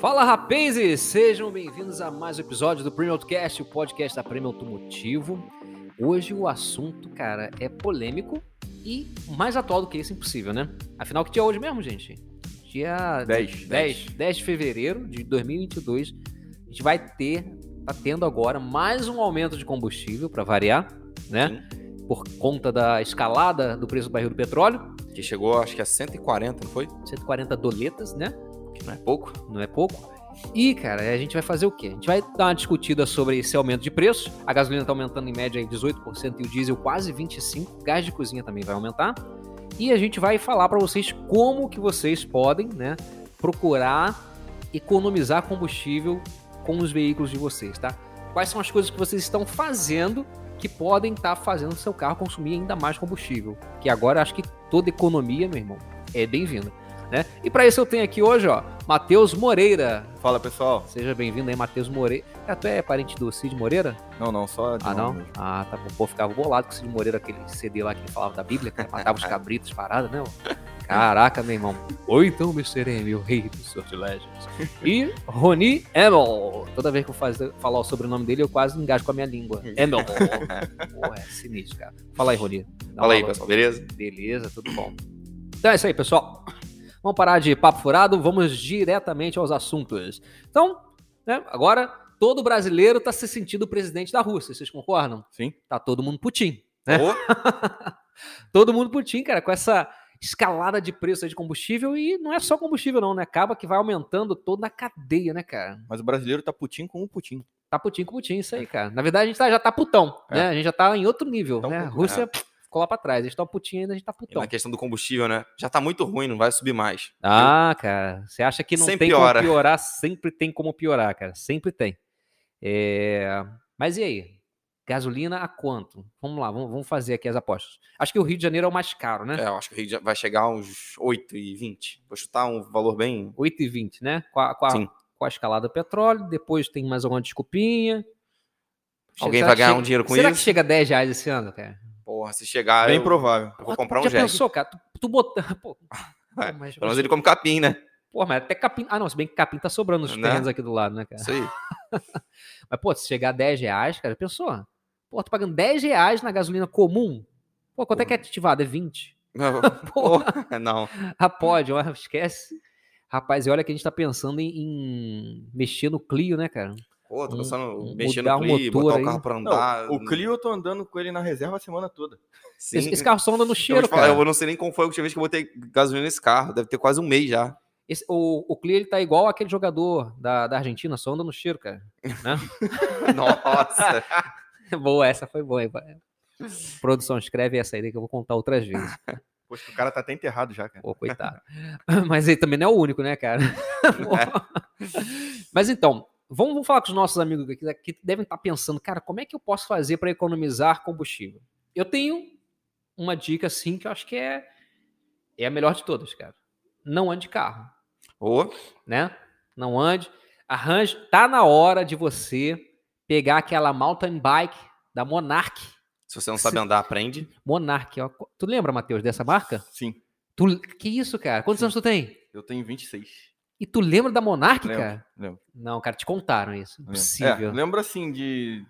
Fala rapazes, sejam bem-vindos a mais um episódio do Premium Autocast, o podcast da Premium Automotivo. Hoje o assunto, cara, é polêmico e mais atual do que isso, impossível, né? Afinal, que dia é hoje mesmo, gente? Dia 10. 10, 10 de fevereiro de 2022. A gente vai ter, tá tendo agora mais um aumento de combustível para variar, né? Por conta da escalada do preço do barril do petróleo, Que chegou, acho que a 140, não foi? 140 doletas, né? Que não é pouco. não é pouco. E, cara, a gente vai fazer o quê? A gente vai dar uma discutida sobre esse aumento de preço. A gasolina está aumentando em média aí 18% e o diesel quase 25%. O gás de cozinha também vai aumentar. E a gente vai falar para vocês como que vocês podem, né, procurar economizar combustível com os veículos de vocês, tá? Quais são as coisas que vocês estão fazendo que podem estar fazendo o seu carro consumir ainda mais combustível? Que agora acho que toda economia, meu irmão, é bem-vinda. Né? E para isso eu tenho aqui hoje, ó, Matheus Moreira. Fala, pessoal. Seja bem-vindo aí, Matheus Moreira. Ah, tu é parente do Cid Moreira? Não, não, só de Ah, não? mesmo. Ah, tá bom. Pô, ficava bolado com o Cid Moreira, aquele CD lá que ele falava da Bíblia, que matava os cabritos, parada, né? Caraca, meu irmão. Ou então, Mr. M, o rei dos sortilégios. E Roni Emel. Toda vez que eu faz, falar o sobrenome dele, eu quase engasgo com a minha língua. Emel. Pô, é sinistro, cara. Fala aí, Roni. Dá Fala aí, pessoal, beleza? Beleza, tudo bom. Então é isso aí, pessoal. Vamos parar de papo furado, vamos diretamente aos assuntos. Então, né, agora todo brasileiro está se sentindo o presidente da Rússia, vocês concordam? Sim. Tá todo mundo Putin. né? Ô, Todo mundo Putin, cara, com essa escalada de preço de combustível e não é só combustível não, né? Acaba que vai aumentando toda a cadeia, né, cara? mas o brasileiro tá putinho com o putinho. Tá Putin com Putin, isso aí, cara. Na verdade, a gente tá- já tá putão, É. né? A gente já tá em outro nível, né? A é. Ficou lá pra trás, eles estão Putin ainda, a gente tá E putão. na questão do combustível, né? Já tá muito ruim, não vai subir mais. Ah, cara, você acha que não Sempre tem piora. como piorar? Sempre tem como piorar, cara. Sempre tem. É, Mas e aí? Gasolina a quanto? Vamos lá, vamos, fazer aqui as apostas. Acho que o Rio de Janeiro é o mais caro, né? É, eu acho que o Rio já vai chegar a uns 8,20. Vou chutar um valor bem. 8,20, né? Com a, com, a, Sim. com a escalada do petróleo, depois tem mais alguma desculpinha. Alguém Será vai ganhar chega- um dinheiro com Será isso? que chega a 10 reais esse ano, cara? Porra, se chegar. Bem eu, provável. eu vou Ah, comprar já um jet. pensou, cara? Tu, tu botar. Pô, É, mas, Pelo menos ele come capim, né? Pô, mas até capim. Ah, não, se bem que capim tá sobrando nos Né? terrenos aqui do lado, né, cara? Isso aí. Mas, pô, se chegar a 10 reais, cara, pensou? Pô, tô pagando 10 reais na gasolina comum. Pô, quanto é que é ativado? É 20. Pô, Porra, não. ah, pode, esquece. Rapaz, e olha que a gente tá pensando em, em mexer no Clio, né, cara? Pô, tô Um- pensando um- mudar no Clio, motor botar aí. o carro pra Não, andar. o Clio eu tô andando com ele na reserva a semana toda. Sim. Esse, esse carro só anda no Eu, cheiro, te falar, cara. eu não sei nem como foi a última vez que eu botei gasolina nesse carro. Deve ter quase um mês já. Esse- o, o Clio, ele tá igual aquele jogador da, da Argentina, só anda no cheiro, cara. Né? Nossa. boa, essa foi boa. hein? Produção, escreve essa aí que eu vou contar outras vezes. Poxa, o cara tá até enterrado já, cara. Pô, coitado. Mas ele também não é o único, né, cara? Mas então, vamos, vamos falar com os nossos amigos aqui que devem estar pensando, cara, como é que eu posso fazer para economizar combustível? Eu tenho uma dica, assim, que eu acho que é, é a melhor de todas, cara. Não ande de carro, Ô, né? Não ande. Arranje. Tá na hora de você pegar aquela mountain bike da Monarch. se você não sabe andar, aprende. Monarch, ó. Tu lembra, Matheus, dessa marca? Sim, Tu, que isso, cara? Quantos Sim. anos tu tem? eu tenho 26. E tu lembra da Monarch, Lembro, cara? lembro. Não, cara, te contaram isso. Impossível. É, lembro assim de.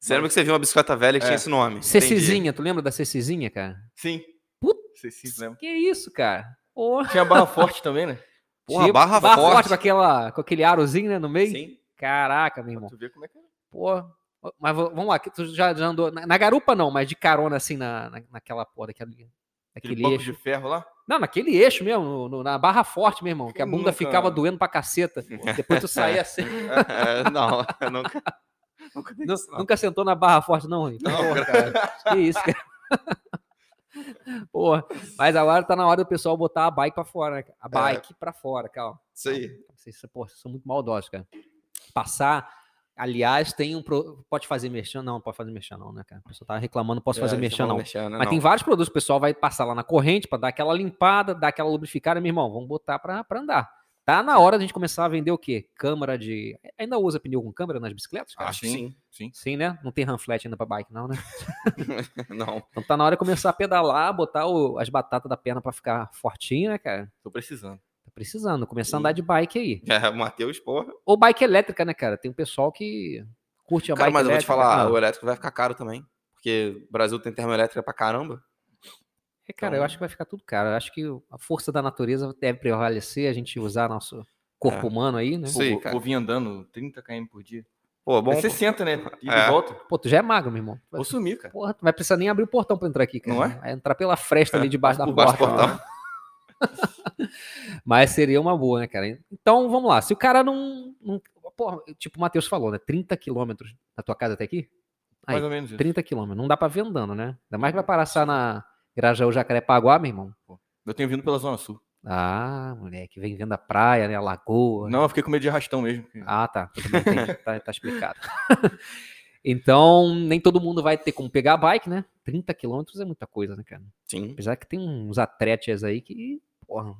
Você lembra que você viu uma bicicleta velha que É. tinha esse nome? Cecizinha, tu lembra da Cecizinha, cara? Sim. Lembro. Que isso, cara? Porra. Tinha barra forte também, né? Porra, Tinha barra forte. com, aquela, com aquele arozinho, né, no meio. Sim. Caraca, meu Pra irmão. tu ver como é que é. Pô. Mas vamos lá, que tu já, já andou. Na, na garupa não, mas de carona assim na, na, naquela porra, daquele, Aquele eixo. de ferro lá. Não, naquele eixo mesmo, no- no- na barra forte, meu irmão. Que a bunda nunca- ficava doendo pra caceta. Depois tu saía assim. É, não, nunca. nunca isso. Nunca sentou na barra forte, não, Rui? Não, Porra, cara. Que isso, cara. Porra, mas agora tá na hora do pessoal botar a bike pra fora, né? A bike pra fora, calma. Isso aí. Vocês, porra, vocês são muito maldosos, cara. Passar, aliás, tem um. Pro... Pode fazer merchan? Não, não pode fazer merchan, não, né, cara? A pessoa tá reclamando, não posso fazer É, merchan, não. mexer, né? Mas tem vários produtos, o pessoal vai passar lá na corrente pra dar aquela limpada, dar aquela lubrificada, meu irmão, vamos botar pra, pra andar. Tá na hora da gente começar a vender o quê? Câmara de. Ainda usa pneu com câmera nas bicicletas, cara? Acho que sim. Sim. Sim, né? Não tem ranflet ainda pra bike, não, né? Não. Então tá na hora de começar a pedalar, botar o- as batatas da perna pra ficar fortinho, né, cara? Tô precisando. Precisando. Começar a andar de bike aí. É, o Matheus, porra. Ou bike elétrica, né, cara? Tem um pessoal que curte a Cara, bike mas eu vou te elétrica. falar, Ah, o elétrico vai ficar caro também. Porque o Brasil tem termoelétrica pra caramba. é, cara, eu então- acho que vai ficar tudo caro. Eu acho que a força da natureza deve prevalecer, a gente usar nosso corpo É. humano aí, né? Vou, cara. vou vir andando 30 km por dia. Pô, bom. É 60, né? E É. volta. Pô, tu já é magro, meu irmão. Vou sumir, cara. Porra, tu vai precisar nem abrir o portão pra entrar aqui, cara. Não é? Vai entrar pela fresta ali debaixo da por baixo porta. portão. Né? Mas seria uma boa, né, cara? Então, vamos lá. Se o cara não. não porra, tipo o Matheus falou, né? 30 quilômetros da tua casa até aqui? Aí, Mais ou menos isso. 30 quilômetros. Não dá pra ver andando, né? Ainda mais que vai passar na Grajaú Jacarepaguá, meu irmão. Eu tenho vindo pela Zona Sul. Ah, moleque, vem vendo a praia, né? A lagoa. Não, eu fiquei com medo de arrastão mesmo. Ah, tá. Tá, tá explicado. então, nem todo mundo vai ter como pegar a bike, né? 30 quilômetros é muita coisa, né, cara? Sim. Apesar que tem uns atletas aí que, porra,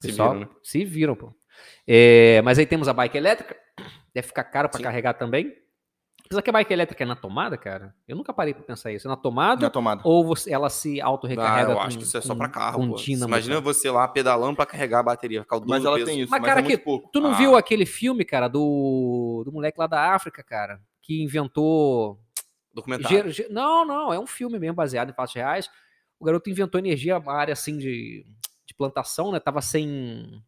Se pessoal viram, né? se viram, pô. É, mas aí temos a bike elétrica, deve ficar caro pra Sim. carregar também. Apesar que a bike elétrica é na tomada, cara, eu nunca parei pra pensar isso. É na tomada Na tomada. ou você- ela se Ah, auto-recarrega eu com- acho que isso é só pra carro. com dínamo, Imagina cara. você lá pedalando pra carregar a bateria. Ficar o Mas ela peso. tem isso, Mas, mas, cara, é muito que- pouco. Tu não Ah. viu aquele filme, cara, do, do moleque lá da África, cara, que inventou Documentário. Não, não, é um filme mesmo baseado em fatos reais. O garoto inventou energia, uma área assim de, de plantação, né? Tava sem.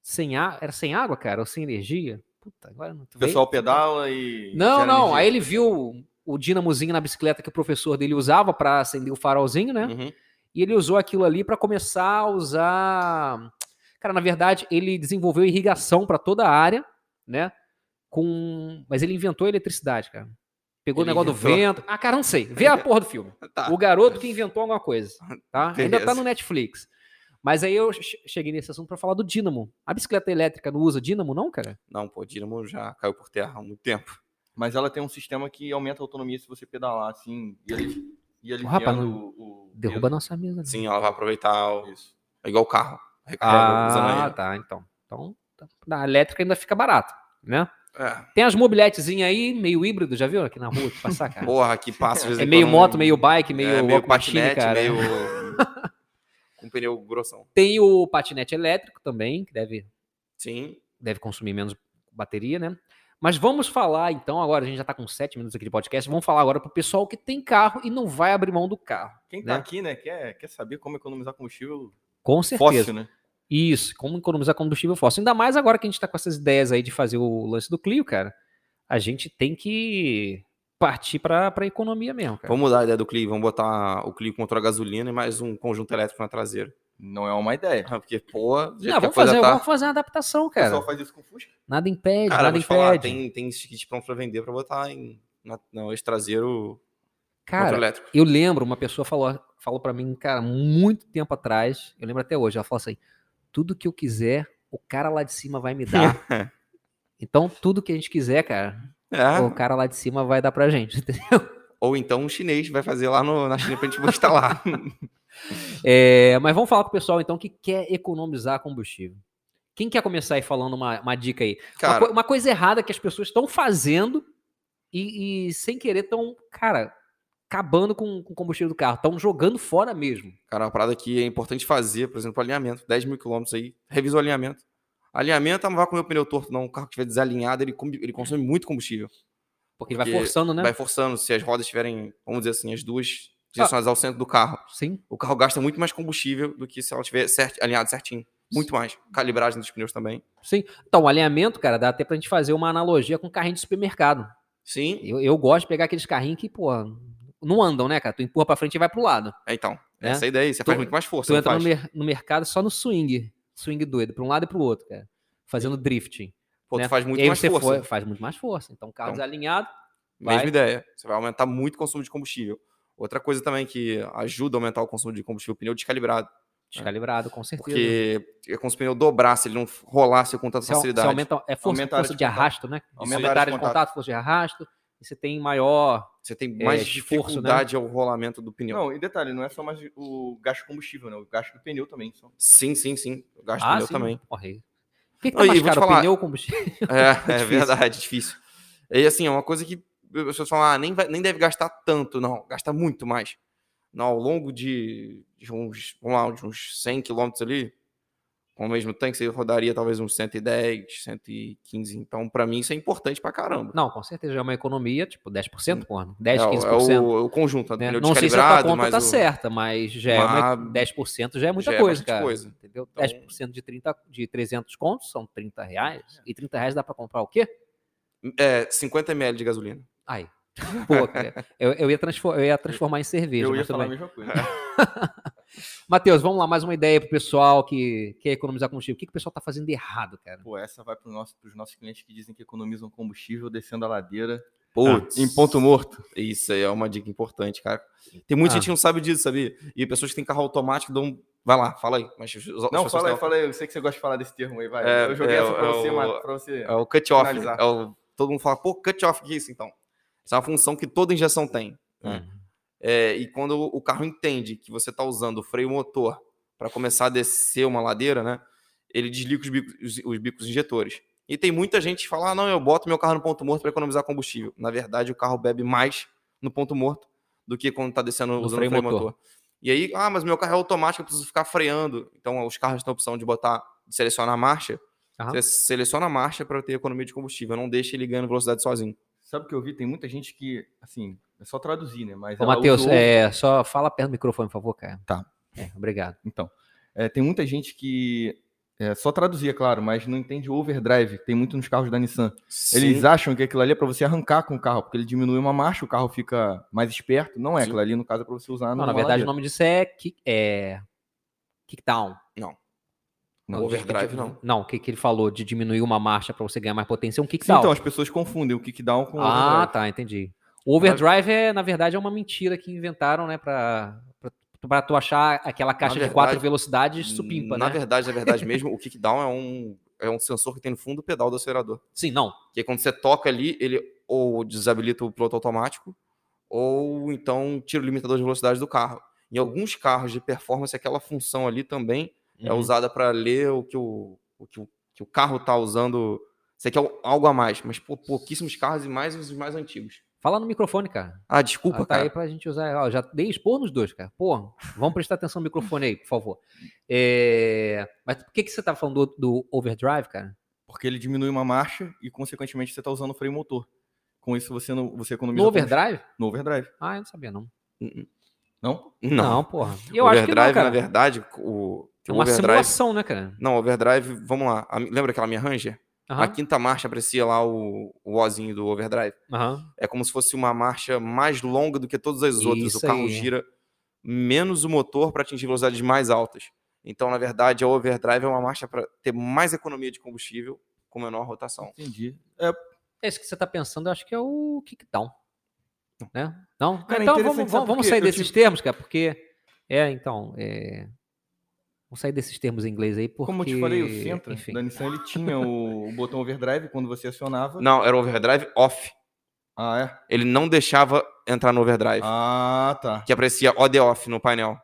sem Era sem água, cara, ou sem energia. Puta, agora não. O pessoal pedala e. Não, não. energia. Aí ele viu o dinamozinho na bicicleta que o professor dele usava pra acender o farolzinho, né? Uhum. E ele usou aquilo ali pra começar a usar. Cara, na verdade, ele desenvolveu irrigação pra toda a área, né? Com. Mas ele inventou a eletricidade, cara. Pegou o Ele negócio inventou. do vento. Ah, cara, não sei. Vê a porra do filme. Tá. O garoto que inventou alguma coisa, tá? Ainda tá no Netflix. Mas aí eu che- cheguei nesse assunto pra falar do dínamo. A bicicleta elétrica não usa dínamo, não, cara? Não, pô, Dínamo já caiu por terra há muito tempo. Mas ela tem um sistema que aumenta a autonomia se você pedalar assim. E ali. E aliviando rapaz, não- o, o Derruba a nossa mesa. né? Sim, ela vai aproveitar. O... Isso. É igual o carro. Ah, ele. tá. Então. Então, tá. na elétrica ainda fica barato, né? É. Tem as mobiletezinhas aí, meio híbrido, já viu aqui na rua de passar, cara? Porra, que passa é meio moto, meio bike, meio, é, meio patinete, cara. meio. com pneu grossão. Tem o patinete elétrico também, que deve Sim. deve consumir menos bateria, né? Mas vamos falar então, agora a gente já tá com sete minutos aqui de podcast, vamos falar agora pro pessoal que tem carro e não vai abrir mão do carro. Quem tá Né? aqui, né, quer, quer saber como economizar combustível Com certeza. fóssil, né? Isso, como economizar combustível fóssil. Ainda mais agora que a gente tá com essas ideias aí de fazer o lance do Clio, cara. A gente tem que partir pra, pra economia mesmo, cara. Vamos mudar a ideia do Clio. Vamos botar o Clio contra a gasolina e mais um conjunto elétrico na traseira. Não é uma ideia. Porque, pô, Não, a vamos, fazer, tá- vamos fazer uma adaptação, O cara. pessoal faz isso com Fusca. Nada impede, Cara, nada te falar, impede. tem, tem esse kit pronto pra vender pra botar em, na, no eixo traseiro Cara. Eu lembro, uma pessoa falou, falou para mim, cara, muito tempo atrás, eu lembro até hoje, ela falou assim: tudo que eu quiser, o cara lá de cima vai me dar. então, tudo que a gente quiser, cara, É, o cara lá de cima vai dar pra gente. entendeu? ou então um chinês vai fazer lá no, na China pra gente instalar. É, mas vamos falar com o pessoal, então, que quer economizar combustível. Quem quer começar aí falando uma, uma dica aí? Uma, Cara, co- uma coisa errada que as pessoas estão fazendo e, e, sem querer estão, cara, acabando com com o combustível do carro. Estão jogando fora mesmo. cara, uma parada que é importante fazer, por exemplo, alinhamento. 10 mil quilômetros aí, revisa o alinhamento. Alinhamento não vai comer o pneu torto, não. O carro que estiver desalinhado, ele, ele consome muito combustível. Porque ele vai Porque forçando, né? Vai forçando. Se as rodas estiverem, vamos dizer assim, as duas direcionadas ao centro do carro, Sim. o carro gasta muito mais combustível do que se ela estiver cert, alinhado certinho. Muito mais. Calibragem dos pneus também. Sim. Então, o alinhamento, cara, dá até pra gente fazer uma analogia com carrinho de supermercado. Sim. Eu, eu gosto de pegar aqueles carrinhos que, pô, não andam, né, cara? Tu empurra pra frente e vai pro lado. É, então. É? Essa é a ideia. Você Tu- faz muito mais força. Tu entra no, mer- no mercado só no swing. Swing doido, pra um lado e pro outro, cara. Fazendo drifting. Pô, né? tu faz muito mais você força. foi- faz muito mais força. Então, carro Então, desalinhado, Mesma vai. ideia. Você vai aumentar muito o consumo de combustível. Outra coisa também que ajuda a aumentar o consumo de combustível, o pneu descalibrado. descalibrado, com certeza. Porque é como se o pneu dobrasse, ele não rolasse com tanta facilidade. aumenta, é força, Aumenta força de de contato. arrasto, né? Aumenta a área de contato, força de arrasto, e você tem maior Você tem mais É, esforço, né? dificuldade ao rolamento do pneu. Não, e detalhe, não é só mais o gasto de combustível, né? O gasto do pneu também. Só. Sim, sim, sim. Eu gasto Ah, pneu sim. também. Porra, aí. O que, que Não, tá e mais caro, falar- pneu ou combustível? É, é difícil. verdade, difícil. E assim, é uma coisa que as pessoas falam, ah, nem, vai- nem deve gastar tanto. Não, gasta muito mais. Não, ao longo de, de uns, vamos lá, de uns 100 quilômetros ali, Com o mesmo tanque, você rodaria talvez uns 110, 115. Então, pra mim, isso é importante pra caramba. Não, com certeza é uma economia, tipo 10%, porra. 10, é, o- 15%. é o, é o conjunto, né? Não sei se a conta tá o- certa, mas já é uma, Mas 10% já é muita já é coisa, bastante cara. coisa. Entendeu? Então- 10% de, 30, de 300 contos são 30 reais. E 30 reais dá pra comprar o quê? É, 50 ml de gasolina. Aí. Pô, eu, eu, ia eu ia transformar em cerveja, Eu ia falar a mesma coisa. Matheus, vamos lá, mais uma ideia pro pessoal que quer economizar combustível. O que, que o pessoal tá fazendo de errado, cara? Pô, essa vai para nosso, os nossos clientes que dizem que economizam combustível descendo a ladeira Putz. em ponto morto. Isso aí é uma dica importante, cara. Tem muita Ah. gente que não sabe disso, sabia? E pessoas que têm carro automático dão. Vai lá, fala aí. Mas Não, fala aí, fala aí. Eu sei que você gosta de falar desse termo aí, vai. É, eu joguei é, essa pra é você, o- Mato, pra você. É o cut-off. É o- todo mundo fala, pô, cut-off, o que é isso então? Isso é uma função que toda injeção tem. né? Hum. É, e quando o carro entende que você está usando o freio motor para começar a descer uma ladeira, né? Ele desliga os bicos, os, os bicos injetores. E tem muita gente que fala: ah, não, eu boto meu carro no ponto morto para economizar combustível. Na verdade, o carro bebe mais no ponto morto do que quando está descendo No usando freio o freio motor. motor. E aí, ah, mas meu carro é automático, eu preciso ficar freando. Então, os carros têm a opção de botar, de selecionar a marcha. Aham. Você seleciona a marcha para ter economia de combustível. Não deixa ele ganhando velocidade sozinho. Sabe o que eu vi? Tem muita gente que, assim, é só traduzir, né? Mas Ô, Matheus, usou- é, só fala perto do microfone, por favor, cara. Tá. É, obrigado. Então, é, tem muita gente que. É, só traduzir, é claro, mas não entende o overdrive. Tem muito nos carros da Nissan. Eles Sim. acham que aquilo ali é para você arrancar com o carro, porque ele diminui uma marcha, o carro fica mais esperto. Não é, Sim. aquilo ali, no caso, é para você usar Não, na verdade, o nome disso é, kick, é kickdown. Não, overdrive não. Não, o que, que ele falou de diminuir uma marcha para você ganhar mais potência é um Sim, kickdown. então, as pessoas confundem o kickdown com o ah, overdrive. tá, entendi. O overdrive é, na verdade, é uma mentira que inventaram, né, pra, pra tu achar aquela caixa de verdade, quatro velocidades supimpa, Na né? verdade, na verdade mesmo, o kickdown é um, é um sensor que tem no fundo do pedal do acelerador. Sim, não. Que quando você toca ali, ele ou desabilita o piloto automático, ou então tira o limitador de velocidade do carro. Em alguns carros de performance, aquela função ali também é Uhum. usada para ler o que o, o, que o, que o carro está usando. Você quer algo a mais, mas pouquíssimos carros e mais os mais antigos. Fala no microfone, cara. Ah, desculpa, Ah, tá aí cara. pra gente usar. Ó, já dei expor nos dois, cara. Pô, vamos prestar atenção no microfone aí, por favor. É, Mas por que, que você tá falando do, do overdrive, cara? Porque ele diminui uma marcha e, consequentemente, você está usando o freio motor. Com isso, você, não, você economiza... No overdrive? No overdrive. Ah, eu não sabia, não. Não? Não, porra. Eu acho que não, overdrive, na verdade, o, É uma overdrive. simulação, né, cara? Não, overdrive, vamos lá. Lembra aquela minha Ranger? A quinta marcha aprecia lá o, o ozinho do overdrive. aham. É como se fosse uma marcha mais longa do que todas as outras. Isso o carro aí. gira menos o motor para atingir velocidades mais altas. Então, na verdade, a overdrive é uma marcha para ter mais economia de combustível com menor rotação. Entendi. É, Esse que você tá pensando, eu acho que é o kickdown. Né? Não? Cara, então interessante, vamos, vamos, vamos sair desses termos, cara, porque. É, então. É... Vamos sair desses termos em inglês aí, porque. Como eu te falei, o Sentra enfim. da Nissan, ele tinha o, o botão overdrive quando você acionava. Não, era o overdrive off. Ah, é? Ele não deixava entrar no overdrive, Ah, tá. que aprecia OD off no painel.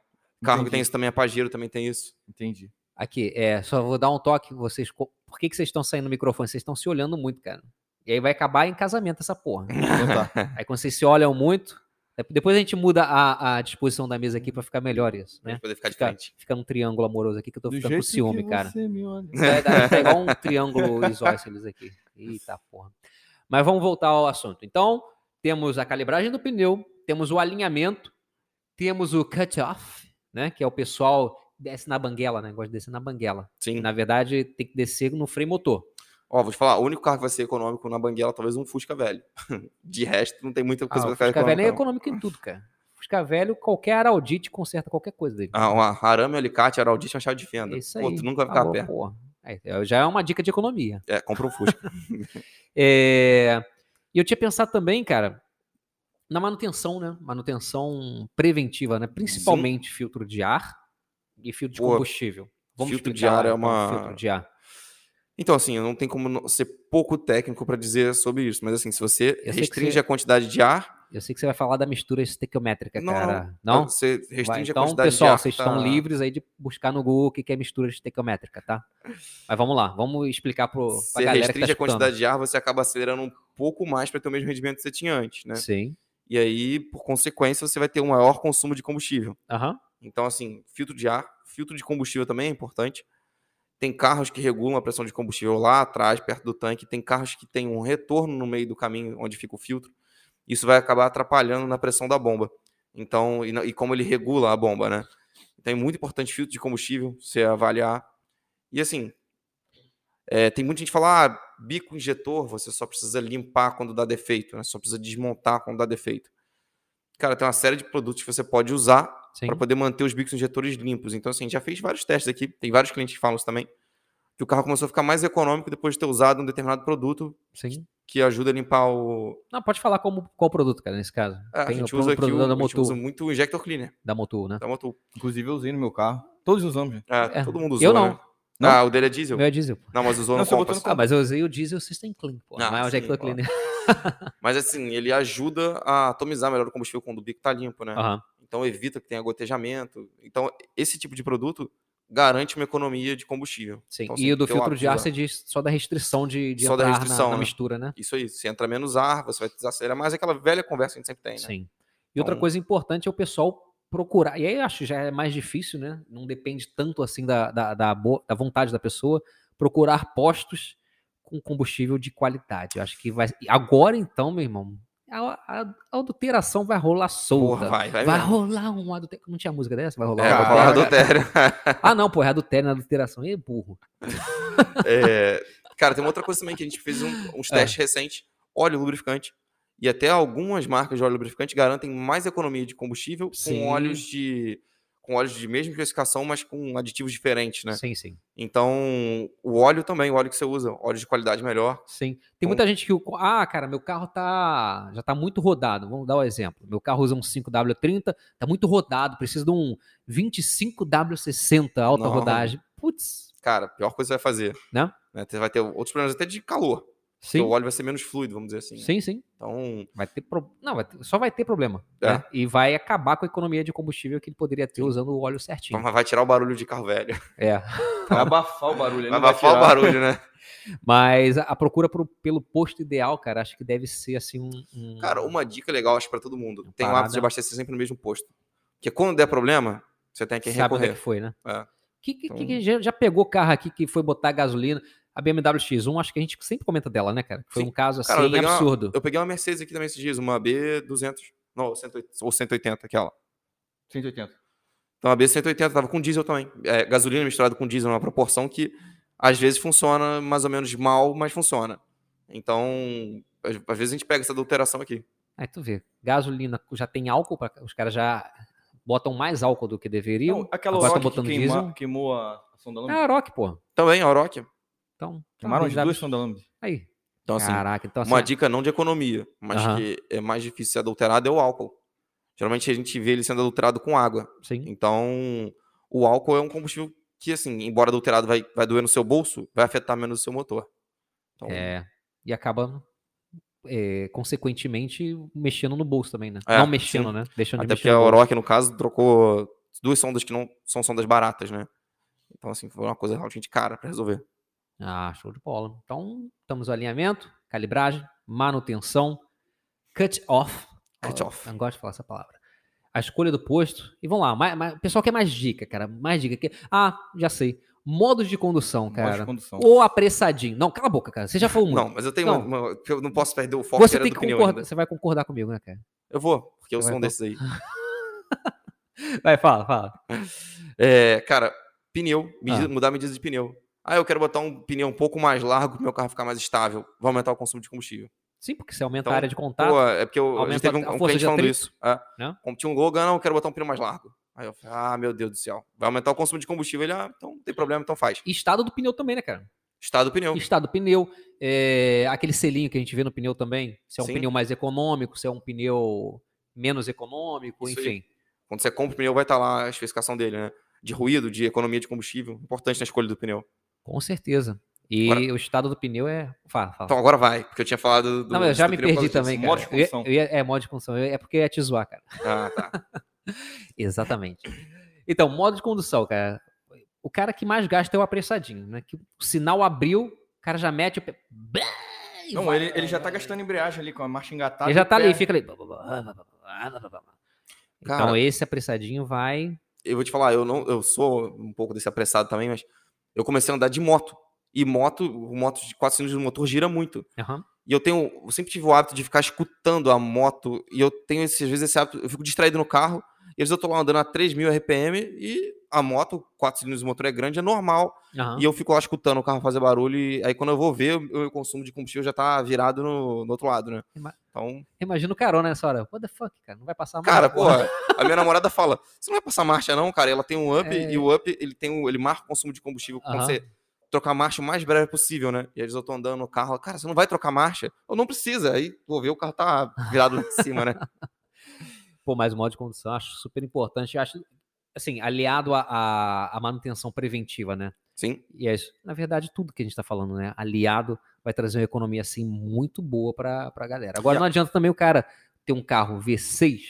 Carro que tem isso também é Pajero, também tem isso. Entendi. Aqui, é, só vou dar um toque. Vocês, por que, que vocês estão saindo no microfone? Vocês estão se olhando muito, cara. E aí vai acabar em casamento essa porra. Então tá. Aí quando vocês se olham muito. É- Depois a gente muda a, a disposição da mesa aqui pra ficar melhor isso, Pra né? gente poder ficar de Fica, um triângulo amoroso aqui que eu tô Do ficando com ciúme, que cara. você me olha. Vai dar tá igual um triângulo isósceles aqui. Eita porra. Mas vamos voltar ao assunto. Então, temos a calibragem do pneu, temos o alinhamento, temos o cut-off, né? Que é o pessoal desce na banguela, né? Gosta de descer na banguela. Sim. Na verdade, tem que descer no freio motor. Ó, vou te falar, o único carro que vai ser econômico na banguela, talvez um Fusca velho. De resto, não tem muita Ah, coisa o pra ficar Fusca velho é econômico em tudo, cara. Fusca velho, qualquer Araldite conserta qualquer coisa dele. Ah, uma arame, alicate, araldite, uma chave de fenda. É isso Pô, aí. tu nunca vai ficar a pé. porra. É, já é uma dica de economia. É, compra um Fusca. É, E eu tinha pensado também, cara, na manutenção, né? Manutenção preventiva, né? Principalmente filtro de ar e filtro de Pô, combustível. Vamos filtro de ar é uma- filtro de ar. Então, assim, não tem como ser pouco técnico para dizer sobre isso, mas assim, se você Eu restringe você- a quantidade de ar, Eu sei que você vai falar da mistura estequiométrica, Não, cara. Não? você Vai, restringe a então, quantidade de pessoal, ar. vocês que estão tá- livres aí de buscar no Google o que é mistura estequiométrica, tá? Mas vamos lá, vamos explicar pro, pra Você galera que tá restringe a escutando. quantidade de ar, você acaba acelerando um pouco mais para ter o mesmo rendimento que você tinha antes, né? Sim. E aí, por consequência, você vai ter um maior consumo de combustível. Aham. Então, assim, filtro de ar, filtro de combustível também é importante. Tem carros que regulam a pressão de combustível lá atrás, perto do tanque. Tem carros que tem um retorno no meio do caminho, onde fica o filtro. Isso vai acabar atrapalhando na pressão da bomba. Então, e, e como ele regula a bomba, né? Então é muito importante filtro de combustível, você avaliar. E assim, é, tem muita gente que fala, ah, bico injetor, você só precisa limpar quando dá defeito, né? Só precisa desmontar quando dá defeito. Cara, tem uma série de produtos que você pode usar para poder manter os bicos injetores limpos. Então, assim, a gente já fez vários testes aqui, tem vários clientes que falam isso também, que o carro começou a ficar mais econômico depois de ter usado um determinado produto Sim. que ajuda a limpar o... Não, pode falar como, qual produto, cara, nesse caso. É, a gente o usa aqui produto o, da a gente Motul, usa muito o injector cleaner da Motul, né? da Motul. Inclusive eu usei no meu carro. Todos usamos. É, É, todo mundo usou, eu não. né? Não? Ah, o dele é diesel? Meu é diesel. Não, mas usou Não, no Compass. Ah, mas eu usei o diesel System Clean, pô. Ah, Não é o Injector. Cleaner. Mas assim, ele ajuda a atomizar melhor o combustível quando o bico tá limpo, né? Aham. Então evita que tenha gotejamento. Então, esse tipo de produto garante uma economia de combustível. Sim. Então, e assim, o do filtro de ar você diz só da restrição de, de Só da entrar na- restrição, na, né? mistura, né? Isso aí, se entra menos ar, você vai desacelerar mais aquela velha conversa que a gente sempre tem, né? Sim. E outra Então- coisa importante é o pessoal procurar. E aí eu acho que já é mais difícil, né? Não depende tanto assim da, da, da, da vontade da pessoa. Procurar postos com combustível de qualidade. Eu acho que vai. Agora então, meu irmão, a, a- a adulteração vai rolar solta. Porra, vai, vai, Vai rolar um adultério. Não tinha música dessa? Vai rolar É, um adultério? Ah, não, pô, é adultério na adulteração. Ih, burro. É, cara, tem uma outra coisa também que a gente fez um- uns É. testes recentes. Óleo lubrificante. E até algumas marcas de óleo lubrificante garantem mais economia de combustível Sim. com óleos de com óleos de mesma especificação, mas com aditivos diferentes, né? Sim, sim. Então, o óleo também, o óleo que você usa, óleo de qualidade melhor. Sim. Tem Então- muita gente que. Ah, cara, meu carro tá já tá muito rodado. Vamos dar o exemplo. Meu carro usa um 5W30, tá muito rodado, precisa de um 25W60 alta Não. rodagem. Putz. Cara, a pior coisa que você vai fazer. Né? Você vai ter outros problemas até de calor. Sim. Óleo vai ser menos fluido, vamos dizer assim. Sim, sim. Então, Vai ter pro... Não, vai ter- só vai ter problema. É. né? E vai acabar com a economia de combustível que ele poderia ter usando o óleo certinho. vai tirar o barulho de carro velho. É. Vai abafar o barulho. Vai não vai abafar o barulho, né? Mas a- procura pro- pelo posto ideal, cara, acho que deve ser assim um. um- Cara, uma dica legal, acho, pra todo mundo. Tem o hábito de abastecer sempre no mesmo posto. Porque quando der problema, você tem que Sabe onde é recorrer. que foi, né? É. Que, que, que- Então- que já, já pegou carro aqui que foi botar gasolina? A BMW X1, acho que a gente sempre comenta dela, né, cara? Foi Sim. um caso assim Cara, eu uma- absurdo. Eu peguei uma Mercedes aqui também esses dias, uma B200. Não, 180, ou 180, aquela. 180. Então a B180 tava com diesel também. É, gasolina misturada com diesel numa proporção que às vezes funciona mais ou menos mal, mas funciona. Então, às, vezes a gente pega essa adulteração aqui. Aí tu vê, gasolina já tem álcool, pra, os caras já botam mais álcool do que deveriam. Não, aquela agora que diesel. queimou a sonda É lâmpada. a Rock, pô. Também, a Oroch. Então, Queimaram as duas sondas lâmpada. Aí. Então, assim, Caraca, então assim, uma dica não de economia, mas Aham. que é mais difícil ser adulterado é o álcool. Geralmente a gente vê ele sendo adulterado com água. sim. Então, o álcool é um combustível que, assim, embora adulterado vai, vai doer no seu bolso, vai afetar menos o seu motor. Então, É, e acaba, é, consequentemente, mexendo no bolso também, né? É, não mexendo, sim. né? Deixando de Até mexer porque a. Oroch, no caso, trocou duas sondas que não são sondas baratas, né? Então, assim, foi uma coisa relativamente cara para resolver. Ah, show de bola. Então, estamos no alinhamento, calibragem, manutenção, cut off. Cut off. Eu não gosto de falar essa palavra. A escolha do posto. E vamos lá, mais, mais- o pessoal quer mais dica, cara. Mais dica. Que- Ah, já sei. Modos de condução, cara. de condução. Ou apressadinho. Não, cala a boca, cara. Você já falou muito. Não, mas eu tenho Não. uma, uma- Eu não posso perder o foco Você tem do que pneu concordar. Você vai concordar comigo, né, cara? Eu vou, porque eu Você sou um desses aí. Vai, fala, fala. É, cara, pneu, medida- Ah. mudar a medida de pneu. Ah, eu quero botar um pneu um pouco mais largo para meu carro ficar mais estável. Vai aumentar o consumo de combustível. Sim, porque você aumenta Então, a área de contato. Pô, é porque eu, a gente teve um, um cliente falando isso. É. né? Tinha um Logan, não, eu quero botar um pneu mais largo. Aí eu falei, ah, meu Deus do céu. Vai aumentar o consumo de combustível. Ele, ah, então não tem problema, então faz. E estado do pneu também, né, cara? Estado do pneu. Estado do pneu, é, aquele selinho que a gente vê no pneu também. Se é um Sim. pneu mais econômico, se é um pneu menos econômico, Isso aí. enfim. Quando você compra o pneu, vai estar lá a especificação dele, né? De ruído, de economia de combustível. Importante na escolha do pneu. Com certeza. E Agora- o estado do pneu é. Fala, fala. Então agora vai, porque eu tinha falado do. não, eu já me perdi também, cara. Modo de Eu ia- condução. eu ia- é, modo de condução. Eu- É porque eu ia te zoar, cara. Ah, tá. Exatamente. Então, modo de condução, cara. O cara que mais gasta é o apressadinho, né? Que o sinal abriu, o cara já mete o pé. Não, vai. ele, ele já tá gastando embreagem ali com a marcha engatada. Ele já tá ali, fica ali. Então, Cara, esse apressadinho vai. eu vou te falar, eu não, eu sou um pouco desse apressado também, mas eu comecei a andar de moto. E moto, o moto de quatro cilindros do motor gira muito. Aham. E eu tenho, eu sempre tive o hábito de ficar escutando a moto, e eu tenho esse, às vezes esse hábito, eu fico distraído no carro, e às vezes eu tô lá andando a 3.000 RPM, e a moto, quatro cilindros do motor é grande, é normal, aham. e eu fico lá escutando o carro fazer barulho, e aí quando eu vou ver, o meu consumo de combustível já tá virado no, no outro lado, né? Então, Imagina o carona nessa hora. What the fuck, cara? Não vai passar mais. cara, porra. porra, a minha namorada fala, você não vai passar marcha não, cara, ela tem um up, É. e o up, ele tem um, ele marca o consumo de combustível, quando Aham. você trocar a marcha o mais breve possível, né? E vezes eu tô andando no carro, cara, você não vai trocar marcha? Eu não precisa, aí vou ver, o carro tá virado lá em cima, né? Pô, mas o modo de condução acho super importante. Acho, assim, aliado à manutenção preventiva, né? Sim, E é isso. Na verdade, tudo que a gente tá falando, né? Aliado vai trazer uma economia, assim, muito boa pra, pra galera. Agora, a- não adianta também o cara ter um carro V6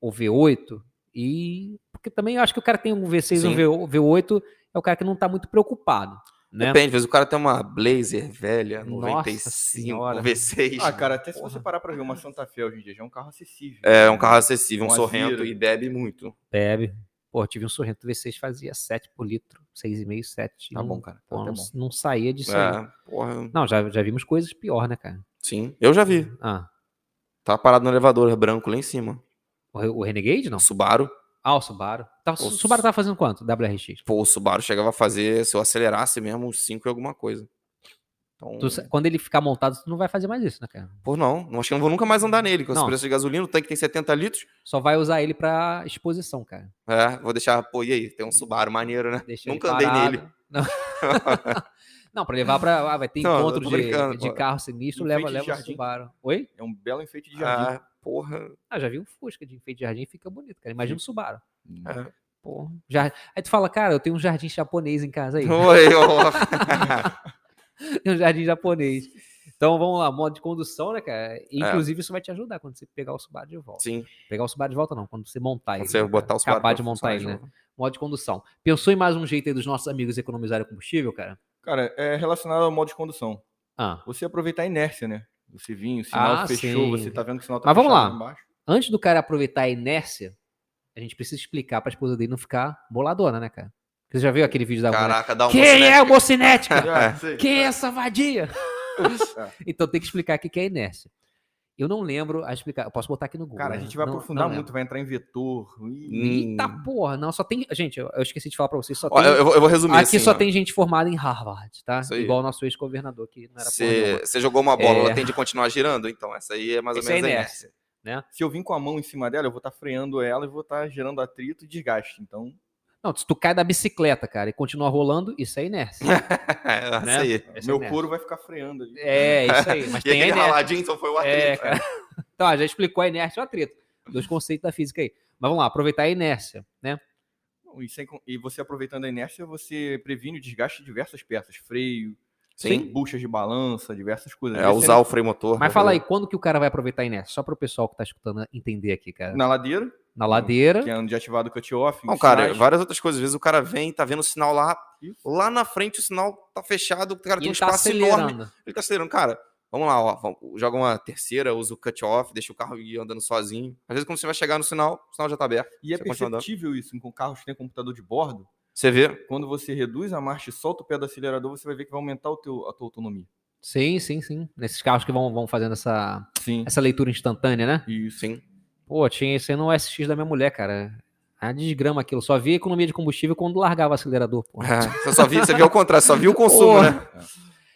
ou V8 e... Porque também eu acho que o cara tem um V6 ou. V- V8 é o cara que não tá muito preocupado, né? Depende, às vezes o cara tem uma Blazer velha, Nossa 95, Senhora. V6. Ah, cara, até se Porra. você parar pra ver uma Santa Fe hoje em dia, já é um carro acessível. É um carro acessível, um Um sorrento e bebe muito. Bebe. Pô, eu tive um Sorrento V6 fazia 7 por litro, 6,5, 7. Tá não, bom, cara. pô, Tá até não, bom. não saía disso aí. É, porra. Não, já, já vimos coisas pior, né, cara? Sim, eu já vi. Ah, Tava parado no elevador branco lá em cima. o, o Renegade, não? Subaru. Ah, o Subaru. Tava, o Subaru tava fazendo quanto? WRX? Pô, o Subaru chegava a fazer, se eu acelerasse mesmo, uns 5 e alguma coisa. Então, Tu quando ele ficar montado, tu não vai fazer mais isso, né, cara? pô, não. não Acho que eu não vou nunca mais andar nele. Com esse preço de gasolina, o tanque tem 70 litros. Só vai usar ele pra exposição, cara. É, vou deixar, pô, e aí? Tem um Subaru maneiro, né? Deixa Nunca andei nele. Não. Não, pra levar pra. Ah, vai ter Não, encontro de, de carro sinistro, Enfeite leva, leva o. Subaru. Oi? É um belo enfeite de jardim. Ah, porra. Ah, já vi um Fusca de enfeite de jardim fica bonito, cara. Imagina o Subaru. É. Porra. Já... Aí tu fala, cara, eu tenho um jardim japonês em casa aí. Oi, ó. Um jardim japonês. Então vamos lá, modo de condução, né, cara? É. Inclusive, isso vai te ajudar quando você pegar o Subaru de volta. Sim, Pegar o Subaru de volta, não, quando você montar ele. quando você né, botar o Subaru Capaz de montar ele, de né? Modo de condução. Pensou em mais um jeito aí dos nossos amigos economizarem combustível, cara? Cara, é relacionado ao modo de condução. Ah, Você aproveitar a inércia, né? Você vinha, o sinal Ah, fechou, sim. você tá vendo que o sinal tá Mas vamos lá. embaixo. antes do cara aproveitar a inércia, a gente precisa explicar pra esposa dele não ficar boladona, né, cara? Você já viu aquele vídeo da? Caraca, dá um Quem é o mocinética? Quem é essa vadia? É. Então tem que explicar o que é inércia. Eu não lembro a explicar. Eu posso botar aqui no Google. Cara, a né? gente vai Não- aprofundar não muito, vai entrar em vetor. Hum. Eita porra, não, só tem. Gente, eu, eu esqueci de falar pra vocês, só Ó, tem. eu, vou- eu vou resumir aqui assim, só ó. tem gente formada em Harvard, tá? Igual o nosso ex-governador que não era. Você você jogou uma bola, É. ela tem de continuar girando? Então, essa aí é mais ou é menos a inércia. inércia. Se eu vim com a mão em cima dela, eu vou estar freando ela e vou estar gerando atrito e desgaste. Então, Não, se tu cai da bicicleta, cara, e continua rolando, isso é inércia. É, Né? aí. Essa é meu inércia. couro vai ficar freando ali. É, isso aí. Mas E tem a inércia. raladinho só foi o atrito. É, cara. Então, ó, já explicou a inércia e o atrito. Dois conceitos da física aí. Mas vamos lá, aproveitar a inércia, né? E, sem e você aproveitando a inércia, você previne o desgaste de diversas peças. Freio, Sim. buchas de balança, diversas coisas. É, usar o freio motor. Mas pra fala aí, fazer- quando que o cara vai aproveitar a inércia? Só para o pessoal que tá escutando entender aqui, cara. Na ladeira, Na ladeira. que é onde é ativado o cut-off. Não, cara, sinais. várias outras coisas. Às vezes o cara vem, tá vendo o sinal lá, Isso. lá na frente o sinal tá fechado, o cara E tem um tá espaço enorme. Ele tá acelerando. Cara, vamos lá, ó, vamos- joga uma terceira, usa o cut-off, deixa o carro ir andando sozinho. Às vezes, quando você vai chegar no sinal, o sinal já tá aberto. E é perceptível isso, com carros que têm computador de bordo. Você vê? Quando você reduz a marcha e solta o pé do acelerador, você vai ver que vai aumentar o teu, a tua autonomia. Sim, sim, sim. Nesses carros que vão, vão fazendo essa, Sim. essa leitura instantânea, né? Isso. Sim. Pô, tinha isso aí no SX da minha mulher, cara. A desgrama aquilo. Só via economia de combustível quando largava o acelerador, pô. É, você só viu, você viu ao contrário, só viu o consumo, Porra. né?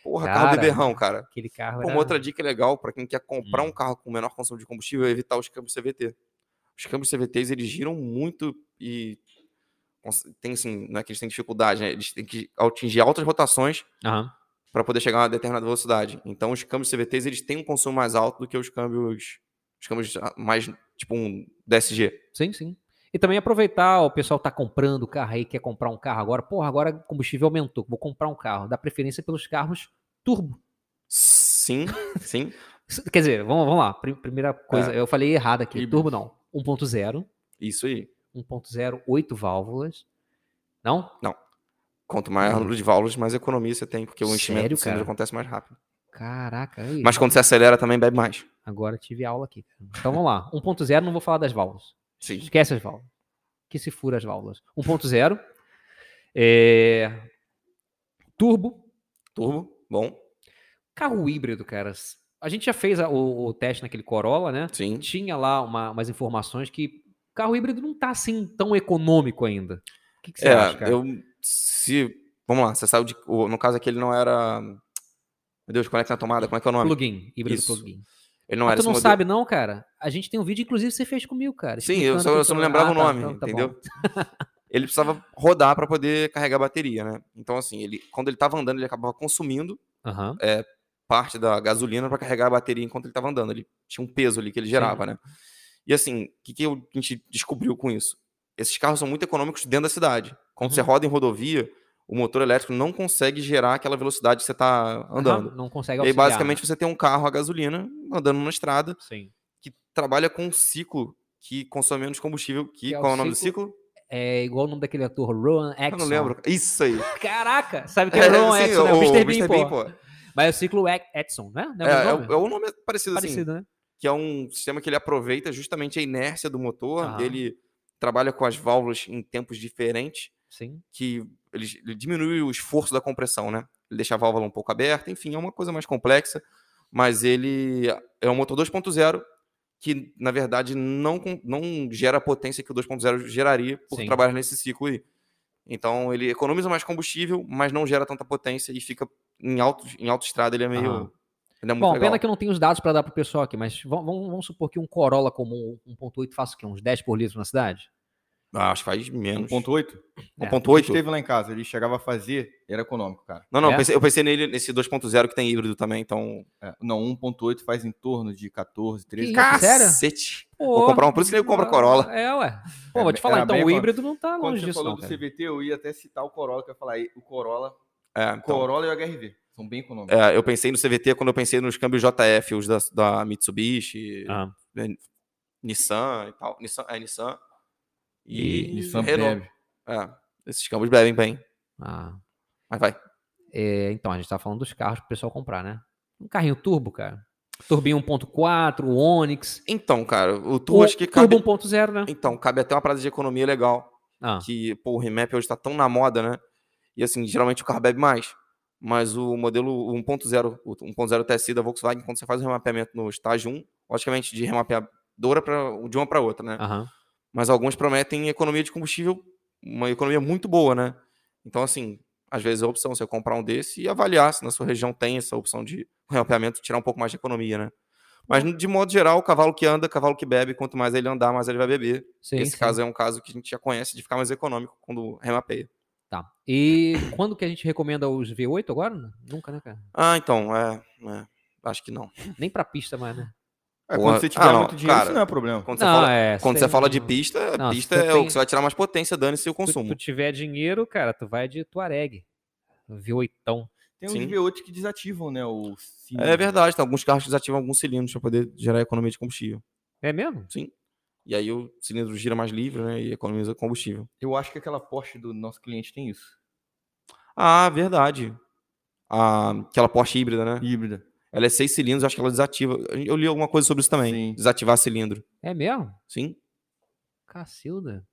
Porra, Cara. carro beberrão, cara. Aquele carro Pô, era... uma outra dica legal para quem quer comprar Hum. um carro com menor consumo de combustível é evitar os câmbios CVT. Os câmbios CVTs, eles giram muito e tem assim, não é que eles têm dificuldade, né? Eles têm que atingir altas rotações Aham. para poder chegar a uma determinada velocidade. Então, os câmbios CVTs, eles têm um consumo mais alto do que os câmbios os câmbios ah, mais tipo um DSG. Sim, sim. E também aproveitar, o pessoal tá comprando carro aí, quer comprar um carro agora. Porra, agora o combustível aumentou, vou comprar um carro. Dá preferência pelos carros turbo. Sim, sim. Quer dizer, vamos, vamos lá. Pri- Primeira coisa, É. eu falei errado aqui. Híbrido. Turbo não. 1.0, Isso aí. 1.0, 8 válvulas. Não? Quanto maior Hum. número de válvulas, mais economia você tem, porque o enchimento Sério, do cilindro cara? acontece mais rápido. Caraca, aí. Mas quando você acelera, também bebe mais. Agora tive aula aqui. Então vamos lá. 1.0, não vou falar das válvulas. Sim. Esquece as válvulas. Que se fura as válvulas. 1.0. É... turbo. Turbo, bom. Carro híbrido, cara. A gente já fez o, o teste naquele Corolla, né? Sim. Tinha lá uma- umas informações que carro híbrido não tá assim tão econômico ainda. O que, que você É, acha, cara? eu. Se. Vamos lá, você saiu de. No caso aqui, ele não era. Meu Deus, conecta na tomada, como é que é o nome? Plugin, híbrido plugin. Ele não Mas era tu não modelo. sabe não, cara? A gente tem um vídeo, inclusive, que você fez comigo, cara. Sim, eu só, eu só não lembrava Ah, o tá, nome, então tá bom. entendeu? ele precisava rodar para poder carregar a bateria, né? Então, assim, ele, quando ele tava andando, ele acabava consumindo Aham. parte da gasolina para carregar a bateria enquanto ele estava andando. Ele tinha um peso ali que ele gerava, né? E assim, o que, que eu- a gente descobriu com isso? Esses carros são muito econômicos dentro da cidade. Quando Uhum. você roda em rodovia, o motor elétrico não consegue gerar aquela velocidade que você está andando. Aham, Não consegue E aí, auxiliar, basicamente, você tem um carro a gasolina andando na estrada né? Sim. que trabalha com um ciclo que consome menos combustível. Que, Que é o qual é o nome ciclo- do ciclo? É igual o nome daquele ator, Rowan Atkinson. Eu não lembro. Isso aí. Caraca! Sabe que é, o Rowan Atkinson, né? O o Mr. Bean, pô. Mas é o ciclo Atkinson, né? É, é, o é, nome? o- é um nome parecido, assim. Parecido, né? Que é um sistema que ele aproveita justamente a inércia do motor, Aham. ele trabalha com as válvulas em tempos diferentes, Sim. que ele, ele diminui o esforço da compressão, né? Ele deixa a válvula um pouco aberta, enfim, é uma coisa mais complexa, mas ele é um motor 2.0 que, na verdade, não, não gera a potência que o 2.0 geraria por Sim. trabalhar nesse ciclo aí. Então, ele economiza mais combustível, mas não gera tanta potência e fica em, alto, em autoestrada, ele é meio... Aham. É muito Bom, legal. pena que eu não tenho os dados para dar pro pessoal aqui, mas vamos, vamos- vamos supor que um Corolla comum 1.8 faça o quê? Uns 10 por litro na cidade? Ah, acho que faz menos. 1.8? É. 1.8? Esteve lá em casa, ele chegava a fazer, era econômico, cara. Não, não, É? eu, pensei, eu pensei nele nesse 2.0 que tem híbrido também, então. É, não, 1.8 faz em torno de 14, 13. Que isso? sério? Cacete! Pô, Vou comprar um, por isso que ele compra Corolla. É, ué. Pô, É, vou te falar, era então o híbrido não tá Quando longe você disso, falou não, do cara. CVT, eu ia até citar o Corolla, que eu ia falar aí, o Corolla, É, o então, Corolla e o HRV. São bem econômicos. é, eu pensei no CVT quando eu pensei nos câmbios JF, os da, da Mitsubishi, Ah, Nissan e tal. Nissan, é, Nissan. E, E Nissan Renault. É, esses câmbios bebem bem. ah. Mas vai. É, então, a gente tá falando dos carros pro pessoal comprar, né? Um carrinho turbo, cara. Turbinho 1.4, o Onix. Então, cara, o Turbo O acho que cabe. Turbo 1.0, né? Então, cabe até uma parada de economia legal. Ah, que pô, o remap hoje tá tão na moda, né? E assim, geralmente o carro bebe mais. Mas o modelo 1.0, o 1.0 TSI da Volkswagen, quando você faz o remapeamento no estágio 1, logicamente de remapeadora pra, de uma para outra, né? aham. Mas alguns prometem economia de combustível, uma economia muito boa, né? Então, assim, às vezes é a opção você comprar um desse e avaliar se na sua região tem essa opção de remapeamento, tirar um pouco mais de economia, né? Mas, de modo geral, o cavalo que anda, cavalo que bebe, quanto mais ele andar, mais ele vai beber. Sim, Esse sim. caso é um caso que a gente já conhece de ficar mais econômico quando remapeia. Tá. E quando que a gente recomenda os V8 agora? Nunca, né, cara? Ah, então, é, é, Acho que não. Nem pra pista mais, né? É, Porra. quando você tiver Ah, não, muito dinheiro, cara, isso não é problema. Quando você Não, fala, é, quando você fala de pista, Não, se pista é o tem- que você vai tirar mais potência, dane-se o Se consumo. tu tiver dinheiro, cara, tu vai de Tuareg. V8. Tem uns Sim. V8 que desativam, né? O sino. É verdade, tem alguns carros que desativam alguns cilindros para poder gerar economia de combustível. É mesmo? Sim. E aí o cilindro gira mais livre, né? E economiza combustível. Eu acho que aquela Porsche do nosso cliente tem isso. Ah, verdade. Ah, aquela Porsche híbrida, né? Híbrida. Ela é seis cilindros, acho que ela desativa. Eu li alguma coisa sobre isso também. Sim. Desativar cilindro. É mesmo? Sim. Cacilda.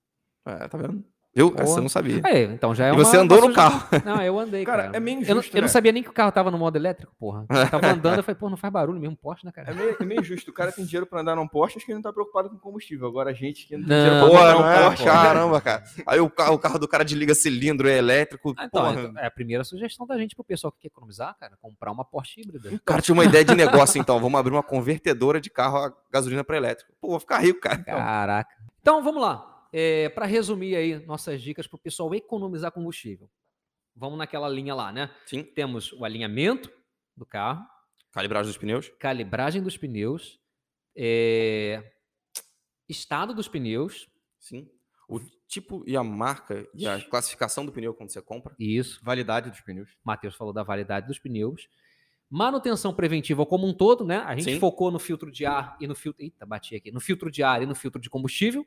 É, tá vendo? Viu? Essa Boa. eu não sabia. É, então já é e uma- você andou no carro. Não, eu andei, Cara, cara. é meio eu, não, injusto, eu não né? sabia nem que o carro tava no modo elétrico, porra. Eu tava andando, eu falei, pô, não faz barulho mesmo, Porsche, né, cara? É meio, é meio justo. O cara tem dinheiro pra andar num Porsche, acho que ele não tá preocupado com combustível. Agora a gente que não tem dinheiro pra Porra, comprar não um é? Porsche. Caramba, cara. Aí o carro, o carro do cara desliga cilindro, é elétrico. Ah, então, porra. então, é a primeira sugestão da gente pro pessoal que quer economizar, cara, comprar uma Porsche híbrida. O cara tinha uma ideia de negócio, então. Vamos abrir uma convertedora de carro a gasolina para elétrico. Pô, vou ficar rico, cara. Caraca. Então, vamos lá. É, para resumir aí nossas dicas pro pessoal economizar combustível. Vamos naquela linha lá, né? Sim. Temos o alinhamento do carro, Calibragem dos pneus. calibragem dos pneus, é, estado dos pneus, Sim. O tipo e a marca e a classificação do pneu quando você compra. isso. Validade dos pneus. Matheus falou da validade dos pneus. Manutenção preventiva como um todo, né? A gente Sim. focou no filtro de ar e no filtro. Eita, bati aqui. No filtro de ar e no filtro de combustível,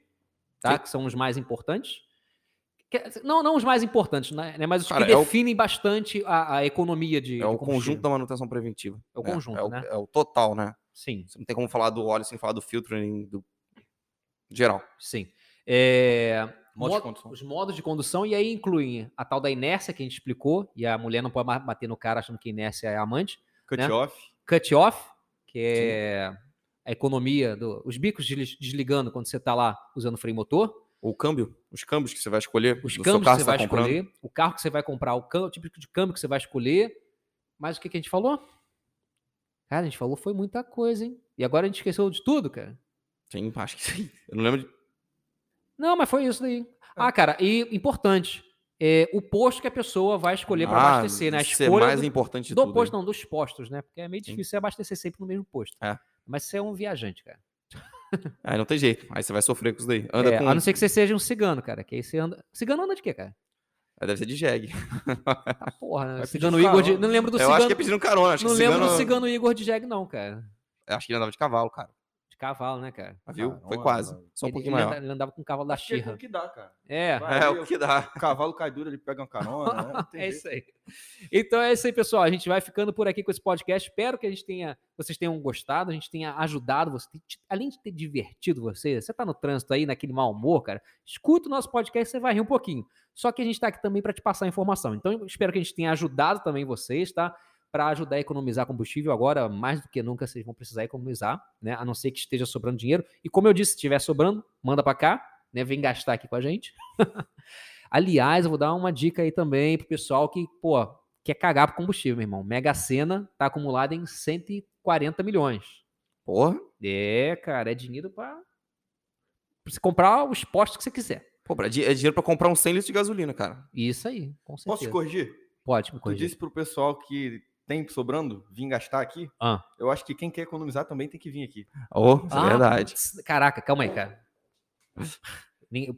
tá? Sim. Que são os mais importantes. Não, não os mais importantes, né? Mas os Cara, que é o- definem bastante a, a economia de. É o conjunto da manutenção preventiva. É o né? conjunto, é o, né? É o total, né? Sim, Você não tem como falar do óleo sem falar do filtro nem do geral. sim. É, Modo de Mod- condução. os modos de condução, e aí incluem a tal da inércia que a gente explicou, e a mulher não pode bater no cara achando que inércia é amante. Cut né? off. Cut off, que é a economia, do, os bicos desli- desligando quando você está lá usando freio motor, O câmbio, os câmbios que você vai escolher. os câmbios que você vai tá comprando. escolher, o carro que você vai comprar, o, cam- o tipo de câmbio que você vai escolher. Mas o que, que a gente falou? Cara, a gente falou foi muita coisa, hein? E agora a gente esqueceu de tudo, cara. Sim, acho que sim. Eu não lembro de. Não, mas foi isso daí. Ah, cara, e importante, é, o posto que a pessoa vai escolher para Ah, abastecer, né? A isso é escolha mais do, importante de do tudo. posto, hein? não, dos postos, né? Porque é meio Sim. difícil você abastecer sempre no mesmo posto. É. Mas você é um viajante, cara. Aí não tem jeito. Aí você vai sofrer com isso daí. Anda É, com. A não ser que você seja um cigano, cara. Que aí você anda. Cigano anda de quê, cara? Aí Deve ser de jegue. Ah, porra, né? Cigano Igor de. Não lembro do Eu cigano. acho que é pedindo carona. Acho Não lembro cigano... do cigano Igor de Jeg, não, cara. Eu Acho que ele andava de cavalo, cara. Cavalo, né, cara? Mas Viu? Carona, Foi quase. mano. Só um ele, pouquinho ele maior. anda- ele andava com o cavalo da que é Xirra. o que dá, cara. É. Vai É o que dá. O cavalo cai duro, ele pega uma carona, né? É isso aí. Então é isso aí, pessoal. A gente vai ficando por aqui com esse podcast. Espero que a gente tenha, vocês tenham gostado, a gente tenha ajudado você. Além de ter divertido você, você tá no trânsito aí, naquele mau humor, cara, escuta o nosso podcast, você vai rir um pouquinho. Só que a gente tá aqui também para te passar informação. Então eu espero que a gente tenha ajudado também vocês, tá? Para ajudar a economizar combustível agora, mais do que nunca, vocês vão precisar economizar, né? A não ser que esteja sobrando dinheiro. E como eu disse, se estiver sobrando, manda para cá, né? Vem gastar aqui com a gente. Aliás, eu vou dar uma dica aí também pro pessoal que, pô, quer cagar pro combustível, meu irmão. Mega Sena tá acumulada em 140 milhões. Porra. É, cara, é dinheiro pra pra você comprar os postos que você quiser. Pô, é dinheiro pra comprar um 100 litros de gasolina, cara. Isso aí, com certeza. Posso te corrigir? Pode me Tu corrigir. disse pro pessoal que tem sobrando vir gastar aqui. Ah. Eu acho que quem quer economizar também tem que vir aqui. Oh, Ah, é verdade. Caraca, calma aí, cara.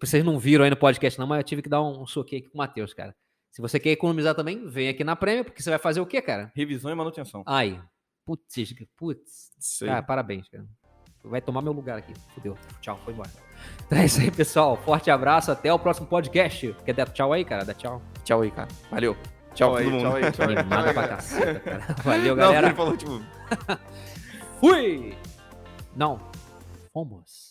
Vocês não viram aí no podcast, não, mas eu tive que dar um soquinho aqui com o Matheus, cara. Se você quer economizar também, vem aqui na Prêmio, porque você vai fazer o quê, cara? Revisão e manutenção. Aí. Putz, putz. Aí. Cara, parabéns, cara. Vai tomar meu lugar aqui. Fudeu. Tchau, foi embora. Então é isso aí, pessoal. Forte abraço. Até o próximo podcast. Quer dar tchau aí, cara? Dá tchau. Tchau aí, cara. Valeu. Tchau, aí, todo mundo. tchau aí, tchau aí. Animada pra caceta, cara. Valeu, Não, galera. ele falou, tipo... Fui! Não. Fomos.